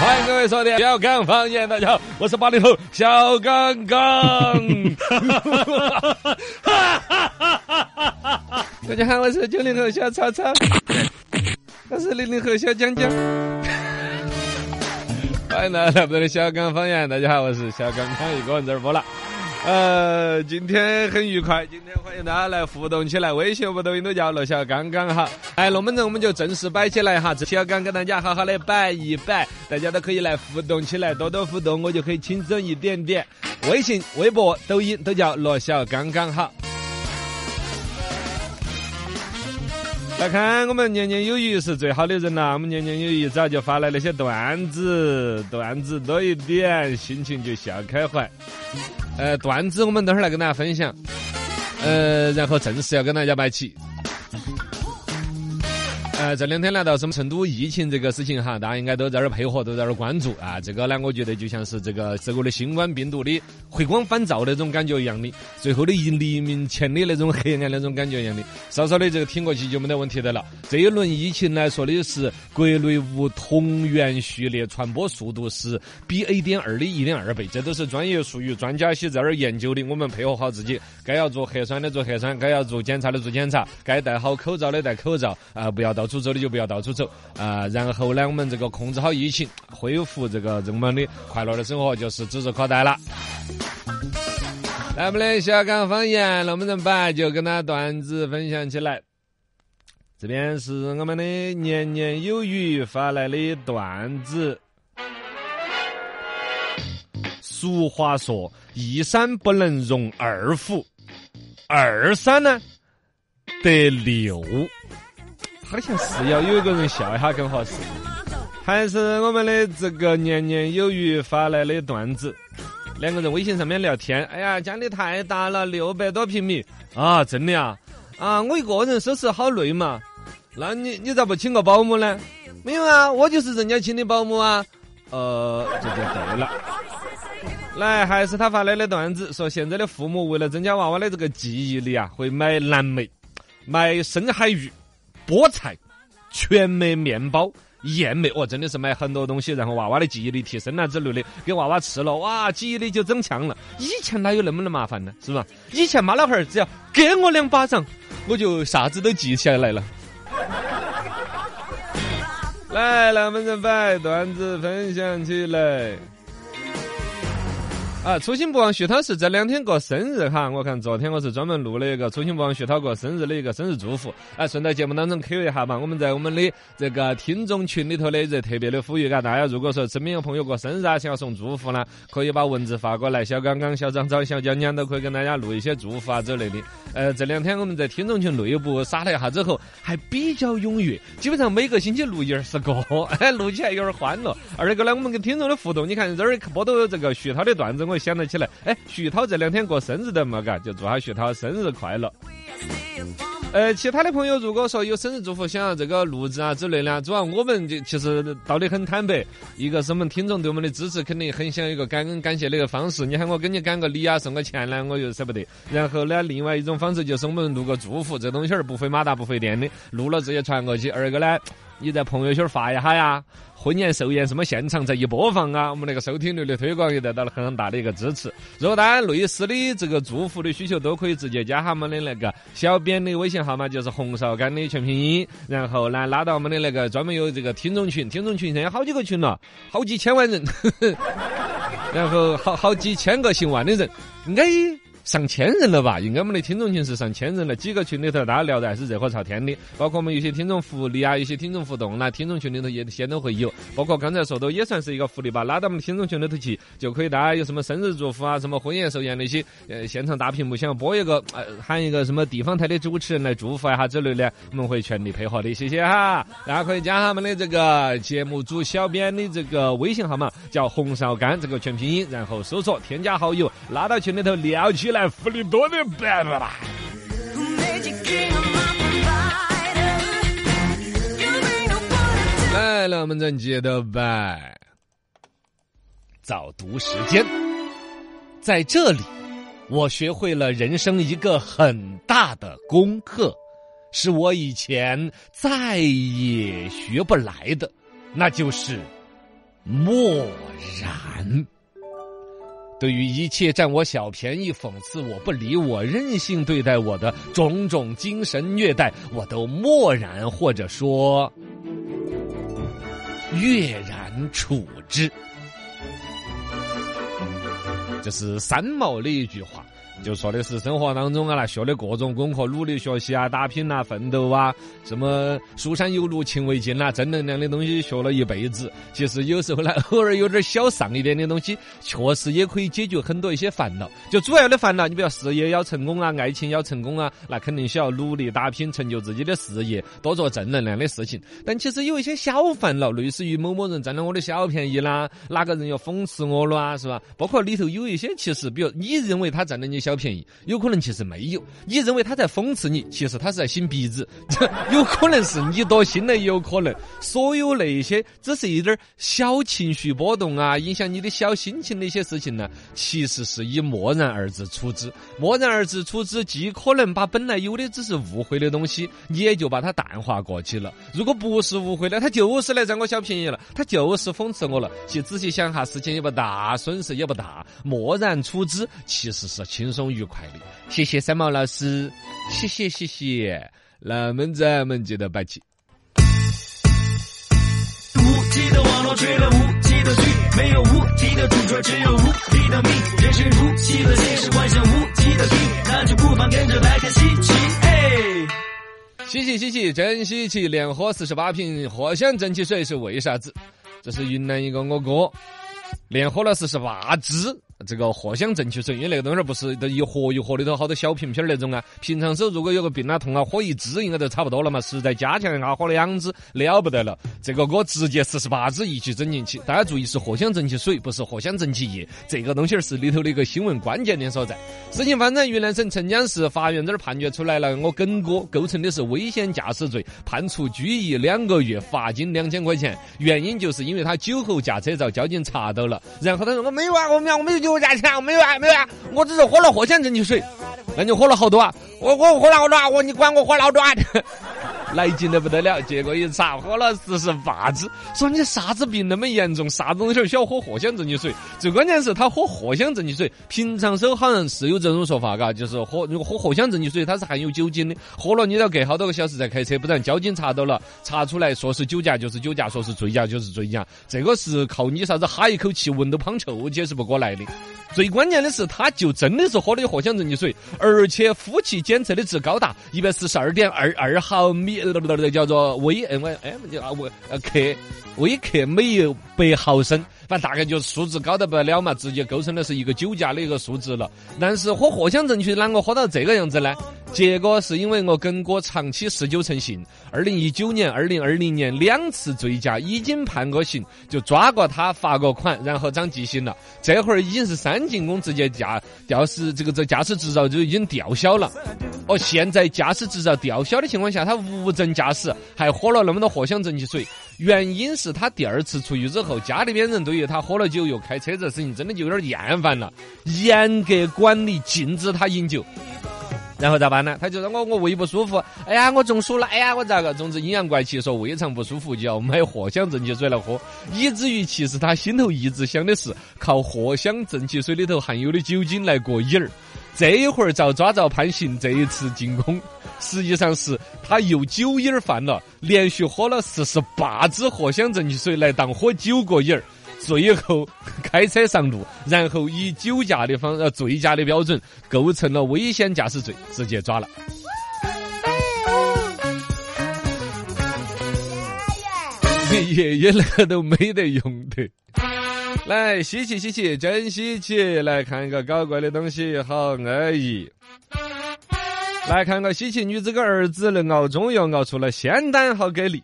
欢迎各位收听小刚方言。大家好，我是八零后小刚刚。大家好，我是九零后小超超。我是零零后小江江。欢迎来到我们的小刚方言。大家好，我是小刚刚，一个人在这儿播了。呃，今天很愉快，今天欢迎大家来互动起来，微信、和抖音都叫罗小刚刚哈。哎，龙门阵我们就正式摆起来哈，这小刚跟大家好好的摆一摆，大家都可以来互动起来，多多互动，我就可以轻松一点点。微信、微博、抖音都叫罗小刚刚好。来看我们年年有余是最好的人呐，我们年年有余早就发来那些段子，段子多一点，心情就笑开怀。呃，段子我们等会儿来跟大家分享，呃，然后正式要跟大家摆起。呃，这两天来到什么成都疫情这个事情哈，大家应该都在这儿配合，都在这儿关注啊。这个呢，我觉得就像是这个这个的新冠病毒的回光返照那种感觉一样的，最后的一黎明前的那种黑暗那种感觉一样的，稍稍的这个挺过去就没得问题的了。这一轮疫情来说的是国内无同源序列传播速度是 BA 点二的一点二倍，这都是专业术语，专家些在这儿研究的。我们配合好自己，该要做核酸的做核酸，该要做检查的做检查，该戴好口罩的戴口罩啊、不要到处走的就不要到处走啊、然后呢，我们这个控制好疫情，恢复这个人们的快乐的生活，就是指日可待了。来，我们的小刚方言龙门阵摆就跟他段子分享起来。这边是我们的年年有余发来的段子。俗话说：“一山不能容二虎，二山呢得六。”好像是要有一个人笑一下更合适。还是我们的这个年年有余发来的段子，两个人微信上面聊天，哎呀，家里太大了，六百多平米啊，真的啊，啊，我一个人收拾好累嘛，那你你咋不请个保姆呢？没有啊，我就是人家请的保姆啊，呃，这就对了。来，还是他发来的段子，说现在的父母为了增加娃娃的这个记忆力啊，会买蓝莓、买深海鱼、菠菜、全麦面包。燕麦哦，真的是买很多东西，然后娃娃的记忆力提升了之类的，给娃娃吃了，哇，记忆力就增强了。以前哪有那么的麻烦呢？是吧？以前妈老汉儿只要给我两巴掌，我就啥子都记起来了。来，来，我们再摆段子分享起来。啊，初心不忘徐涛是这两天过生日哈，我看昨天我是专门录了一个初心不忘徐涛过生日的一个生日祝福，哎，顺带节目当中 Q 一下嘛，我们在我们的这个听众群里头的这特别的呼吁，嘎，大家如果说身边有朋友过生日啊，想要送祝福呢，可以把文字发过来，小刚刚、小张张、小江江都可以跟大家录一些祝福啊之类的。呃，这两天我们在听众群内部撒了一下之后，还比较踊跃，基本上每个星期录一二十个，哎，录起来有点欢乐。二个呢，我们跟听众的互动，你看这儿播到这个徐涛的段子，我想得起来，哎，徐涛这两天过生日的嘛，嘎，就祝下徐涛生日快乐。呃，其他的朋友如果说有生日祝福想要这个录制啊之类的，主要我们就其实道理很坦白，一个是我们听众对我们的支持，肯定很想有一个感恩感谢的一个方式。你喊我给你赶个礼啊，送个钱呢，我就舍不得。然后呢，另外一种方式就是我们录个祝福，这东西儿不费马达不费电的，录了直接传过去。二个呢，你在朋友圈发一下呀。婚宴寿宴什么现场再一播放啊，我们那个收听率的推广也得到了很大的一个支持。如果大家类似的这个祝福的需求，都可以直接加他们的那个小编的微信号码，就是红烧干的全拼音，然后呢拉到我们的那个专门有这个听众群，听众群现在好几个群了，好几千万人，然后好好几千个姓万的人，应该上千人了吧？应该我们的听众群是上千人了，几个群里头大家聊的还是热火朝天的，包括我们有些听众福利啊，有些听众互动啦，听众群里头也先都会有，包括刚才说的也算是一个福利吧，拉到我们听众群里头去，就可以大家有什么生日祝福啊，什么婚宴寿宴那些，呃，现场大屏幕想要播一个，呃，喊一个什么地方台的主持人来祝福一下之类的，我们会全力配合的，谢谢哈。大家可以加他们的这个节目组小编的这个微信号码，叫红烧干这个全拼音，然后搜索添加好友，拉到群里头聊起来，福利多的办了吧。来了，我们咱接着拜。早读时间，在这里，我学会了人生一个很大的功课，是我以前再也学不来的，那就是默然。对于一切占我小便宜、讽刺我、不理我、任性对待我的种种精神虐待，我都漠然，或者说跃然处之。这是三毛的一句话，就说的是生活当中啊，那学的各种功课，努力学习啊，打拼啊，奋斗啊，什么书山有路勤为径啦，正能量的东西学了一辈子。其实有时候呢，偶尔有点小丧一点的东西，确实也可以解决很多一些烦恼。就主要的烦恼，你比如事业要成功啊，爱情要成功啊，那肯定需要努力打拼，成就自己的事业，多做正能量的事情。但其实有一些小烦恼，类似于某某人占了我的小便宜啦，哪个人要讽刺我了啊，是吧？包括里头有一些，其实比如你认为他占了你小小便宜，有可能其实没有；你认为他在讽刺你，其实他是在擤鼻子，有可能是你多心了，也有可能。所有那些只是一点儿小情绪波动啊，影响你的小心情的一些事情呢，其实是以漠然二字处之。漠然二字处之，既可能把本来有的只是误会的东西，你也就把它淡化过去了。如果不是误会的，他就是来占我小便宜了，他就是讽刺我了。其实仔细想哈，事情也不大，损失也不大，漠然处之其实是轻松愉快的。谢谢三毛老师，谢谢谢谢。那么咱们接着摆起。无极的网络追了无极的剧，没有无敌的主角，只有无敌的命。人生如戏的现实，幻想无极的病，那就不妨跟着来看稀奇。哎，稀奇稀奇，真稀奇！连喝四十八瓶藿香正气水是为啥子？这是云南一个我哥，连喝了四十八支这个藿香正气水，因为那个东西儿不是都一盒一盒里头好多小瓶瓶儿那种啊。平常时候如果有个病啊痛啊，喝一支应该就差不多了嘛。实在加强一下，喝两支了不得了。这个哥直接四十八支一起整进去。大家注意是藿香正气水，不是藿香正气液。这个东西儿是里头的一个新闻关键点所在。事情发生云南省澄江市，法院这儿判决出来了，我耿哥构成的是危险驾驶罪，判处拘役两个月，罚金两千块钱。原因就是因为他酒后驾车遭交警查到了，然后他说我没有啊，我没有，我没有酒我加钱，没有啊，没有啊，我只是喝了藿香正气水。那你喝了好多啊？我我喝了好多啊，我你管我喝了好多啊？来劲的不得了，结果一查，喝了四十八支。说你啥子病那么严重？啥子东西儿需要喝藿香正气水？最关键是他喝藿香正气水，平常时候好像是有这种说法，嘎，就是喝如果喝藿香正气水，它是含有酒精的，喝了你都要隔好多个小时再开车，不然交警查到了，查出来说是酒驾就是酒驾，说是醉驾就是醉驾，这个是靠你啥子哈一口气闻到胖臭解释不过来的。最关键的是，他就真的是喝的藿香正气水，而且呼气检测的值高达一百四十二点二二毫米，叫做微 m 哎叫啊微呃克微克每百毫升，反正大概就是数字高得不得了嘛，直接构成的是一个酒驾的一个数值了。但是喝藿香正气啷个喝到这个样子呢？结果是因为我耿哥长期嗜酒成性，二零一九年、二零二零年两次醉驾已经判过刑，就抓过他罚过款，然后长记性了。这会儿已经是三进宫，直接驾吊驶这个这驾驶执照就已经吊销了。哦，现在驾驶执照吊销的情况下，他无证驾驶，还喝了那么多藿香正气水，原因是他第二次出狱之后，家里边人对于他喝了酒又开车这事情真的就有点厌烦了，严格管理，禁止他饮酒。然后咋办呢？他就说我我胃不舒服，哎呀我中暑了，哎呀我咋个？总之阴阳怪气说胃肠不舒服就要买藿香正气水来喝，以至于其实他心头一直想的是靠藿香正气水里头含有的酒精来过瘾儿。这一会儿遭抓遭判刑，这一次进宫，实际上是他又酒瘾儿犯了，连续喝了四十八支藿香正气水来当喝酒过瘾儿。最后开车上路，然后以酒驾的方呃醉驾的标准构成了危险驾驶罪，直接抓了。爷爷 那个都没得用的。来，稀奇稀奇，真稀奇！来看一个搞怪的东西，好安逸。来看个稀奇女子跟儿子能熬中药熬出了仙丹，好给力。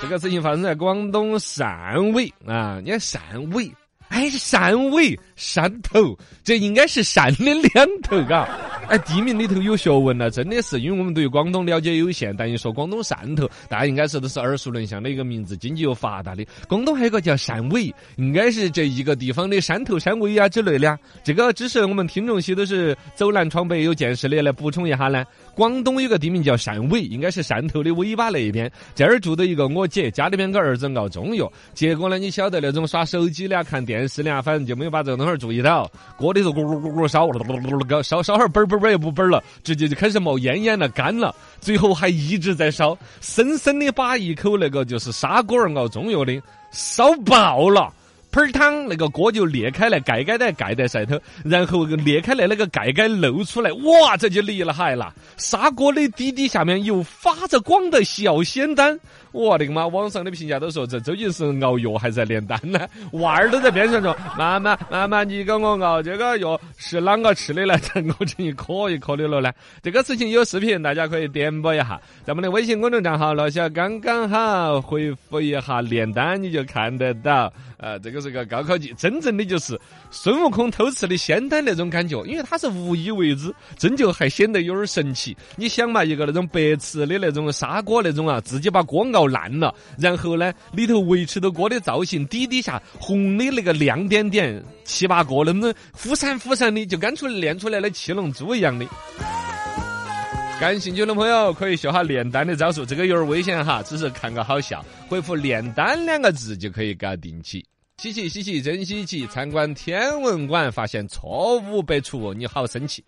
这个事情发生在广东汕尾啊，你看汕尾，哎，汕尾汕头，这应该是汕的两头，嘎。哎，地名里头有学问了，真的是，因为我们对广东了解有限，但一说广东汕头，大家应该是都是耳熟能详的一个名字，经济又发达的。广东还有个叫汕尾，应该是这一个地方的汕头、汕尾啊之类的啊。这个只是我们听众些都是走南闯北有见识的，来补充一下呢。广东有个地名叫汕尾，应该是汕头的尾巴那边。这儿住的一个我姐，家里边个儿子熬中药，结果呢，你晓得那种耍手机的啊、看电视的啊，反正就没有把这个东西注意到，锅里头咕咕咕咕烧，烧烧会儿嘣嘣嘣儿也不嘣了，直接就开始冒烟烟了，干了，最后还一直在烧，深深的把一口那个就是砂锅儿熬中药的烧爆了。盆儿汤那个锅就裂开来，盖盖的盖在上头，然后裂开来那个盖盖露出来，哇，这就厉害了！砂锅的底底下面有发着光的小仙丹，我的个妈！网上的评价都说这究竟是熬药还是炼丹呢？娃儿都在边上说：“妈妈，妈妈，你给我熬这个药是啷个吃的来才熬成一颗一颗的了呢？”这个事情有视频，大家可以点播一下，在我们的微信公众账号“罗小刚刚好”回复一下“炼丹”，你就看得到。呃，这个是个高科技，真正的就是孙悟空偷吃的仙丹那种感觉，因为他是无意为之，真就还显得有点神奇。你想嘛，一个那种白瓷的那种砂锅那种啊，自己把锅熬烂了，然后呢，里头维持的锅的造型，底底下红的那个亮点点，七八个那么忽闪忽闪的，就跟出练出来的七龙珠一样的。感兴趣的朋友可以学下炼丹的招数，这个有点危险哈，只是看个好笑。回复“炼丹”两个字就可以搞定起。稀奇稀奇，真稀奇！参观天文馆发现错误百出，你好生气。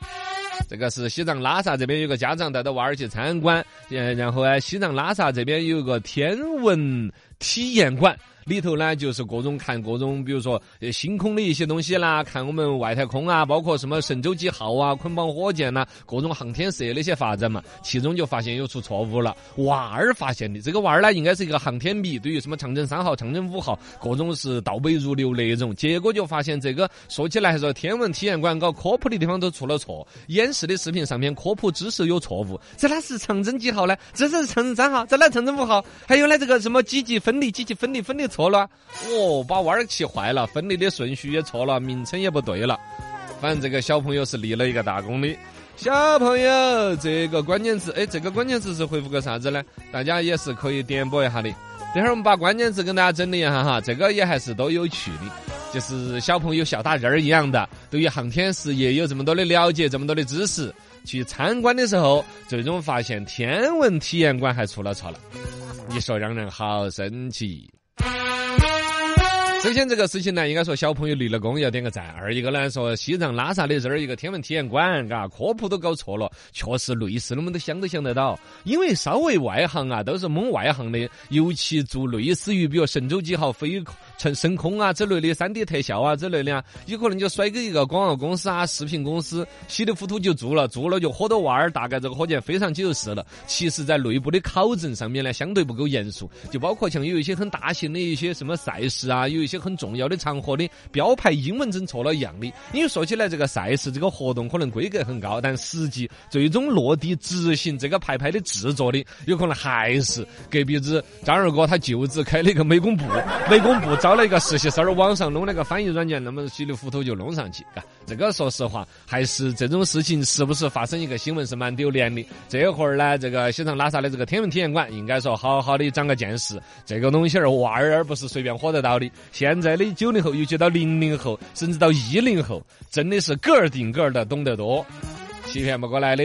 这个是西藏拉萨这边有个家长带着娃儿去参观，呃，然后呢，西藏拉萨这边有个天文体验馆。里头呢，就是各种看各种，比如说星空的一些东西啦，看我们外太空啊，包括什么神舟几号啊、捆绑火箭呐、各种航天事业的一些发展嘛。其中就发现有出错误了，娃儿发现的。这个娃儿呢，应该是一个航天迷，对于什么长征三号、长征五号，各种是倒背如流那种。结果就发现这个说起来还是天文体验馆搞科普的地方都出了错，演示的视频上面科普知识有错误。这哪是长征几号呢？这是长征三号，这哪长征五号？还有呢，这个什么几级分离、几级分离分离错错了，哦，把娃儿气坏了，分离的顺序也错了，名称也不对了。反正这个小朋友是立了一个大功的。小朋友，这个关键词，哎，这个关键词是回复个啥子呢？大家也是可以点播一下的。等会儿我们把关键词跟大家整理一下哈，这个也还是都有趣的。就是小朋友小大人儿一样的，对于航天事业有这么多的了解，这么多的知识，去参观的时候，最终发现天文体验馆还出了错了。你说让人好生气。首先这个事情呢，应该说小朋友立了功要点个赞。二一个呢，说西藏拉萨的这儿一个天文体验馆，嘎，科普都搞错了，确实类似的我们都想都想得到。因为稍微外行啊，都是蒙外行的，尤其做类似于比如神舟几号飞成升空啊之类的三 D 特效啊之类的啊，有可能就甩给一个广告公司啊、视频公司，稀里糊涂就做了，做了就喝到娃儿，大概这个火箭飞上去就是了。其实，在内部的考证上面呢，相对不够严肃，就包括像有一些很大型的一些什么赛事啊，有一些很重要的场合的标牌英文整错了一样的。因为说起来，这个赛事这个活动可能规格很高，但实际最终落地执行这个牌牌的制作的，有可能还是隔壁子张二哥他舅子开了一个美工部，美工部招招了一个实习生儿，网上弄了个翻译软件，那么稀里糊涂就弄上去，嘎。这个说实话，还是这种事情时不时发生一个新闻是蛮丢脸的。这会儿呢，这个西藏拉萨的这个天文体验馆，应该说好好的长个见识。这个东西儿娃儿不是随便火得到的。现在的九零后，尤其到零零后，甚至到一零后，真的是个儿顶个儿的懂得多，欺骗不过来的。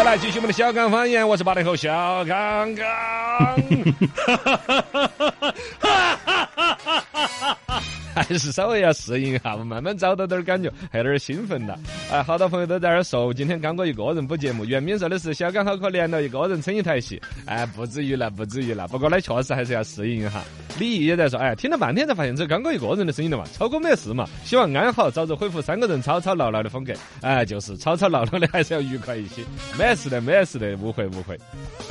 好，回来继续我们的小刚方言，我是八零后小刚刚。哈哈哈哈哈哈还是稍微要适应一下，慢慢找到点儿感觉，还有点儿兴奋了。哎，好多朋友都在那儿说，今天刚哥一个人补节目，袁敏说的是小刚好可怜了，一个人撑一台戏。哎，不至于了，不至于了。不过呢，确实还是要适应一下。李毅也在说，哎，听了半天才发现只有刚哥一个人的声音了嘛，超哥没事嘛。希望安好，早日恢复三个人吵吵闹闹的风格。哎，就是吵吵闹闹的，还是要愉快一些。没事的，没事的，误会误会。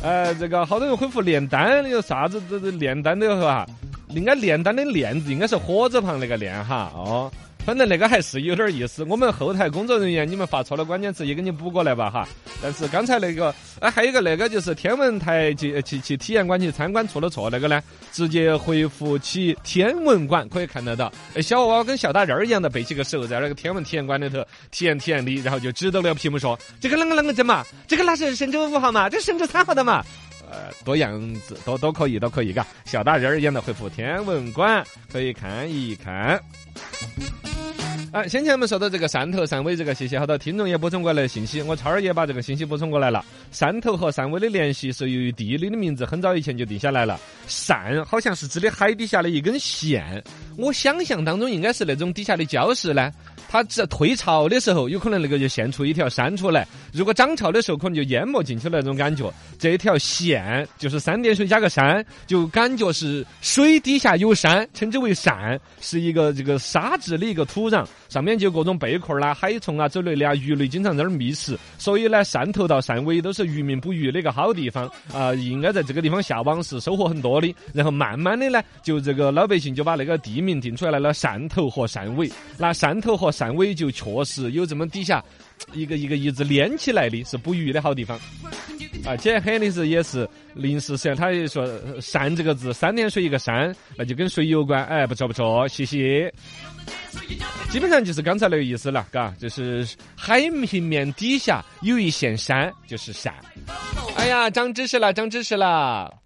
呃，这个好多人恢复炼丹，有啥子这这炼丹的哈？应该炼丹的炼字应该是火字旁那个炼哈哦。反正那个还是有点意思，我们后台工作人员你们发错了关键词也给你补过来吧哈。但是刚才那个，哎，还有一个那个就是天文台去去去体验馆去参观出了错那个呢，直接回复起天文馆可以看得到，哎小娃娃跟小大人儿一样的背起个手在那个天文体验馆里头体验体验的，然后就指着那个屏幕说这个啷个啷个整嘛，这个那是神舟五号嘛，这是神舟三号的嘛。呃，多样子都都可以，都可以，嘎。小大人儿一样的回复天文馆，可以看一看。啊，先前我们说到这个汕头、汕尾这个，谢谢好多听众也补充过来信息，我超儿也把这个信息补充过来了。汕头和汕尾的联系是由于地理的名字很早以前就定下来了，汕好像是指的海底下的一根线，我想象当中应该是那种底下的礁石呢。它这退潮的时候，有可能那个就现出一条山出来；如果涨潮的时候，可能就淹没进去了那种感觉。这条线就是三点水加个山，就感觉是水底下有山，称之为汕，是一个这个沙质的一个土壤，上面就各种贝壳啦、海虫啊之类的啊，鱼类经常在那儿觅食。所以呢，汕头到汕尾都是渔民捕鱼的一个好地方啊、应该在这个地方下网是收获很多的。然后慢慢的呢，就这个老百姓就把那个地名定出来了，汕头和汕尾。那汕头和汕尾就确实有这么底下一个一个一直连起来的，是捕鱼的好地方。啊，简黑的是也是临时实际上，他也说呃“山”这个字，三点水一个山，那就跟水有关。哎，不错不错，谢谢。基本上就是刚才那个意思了，嘎，就是海平面底下有一线山，就是汕。哎呀，长知识了，长知识了。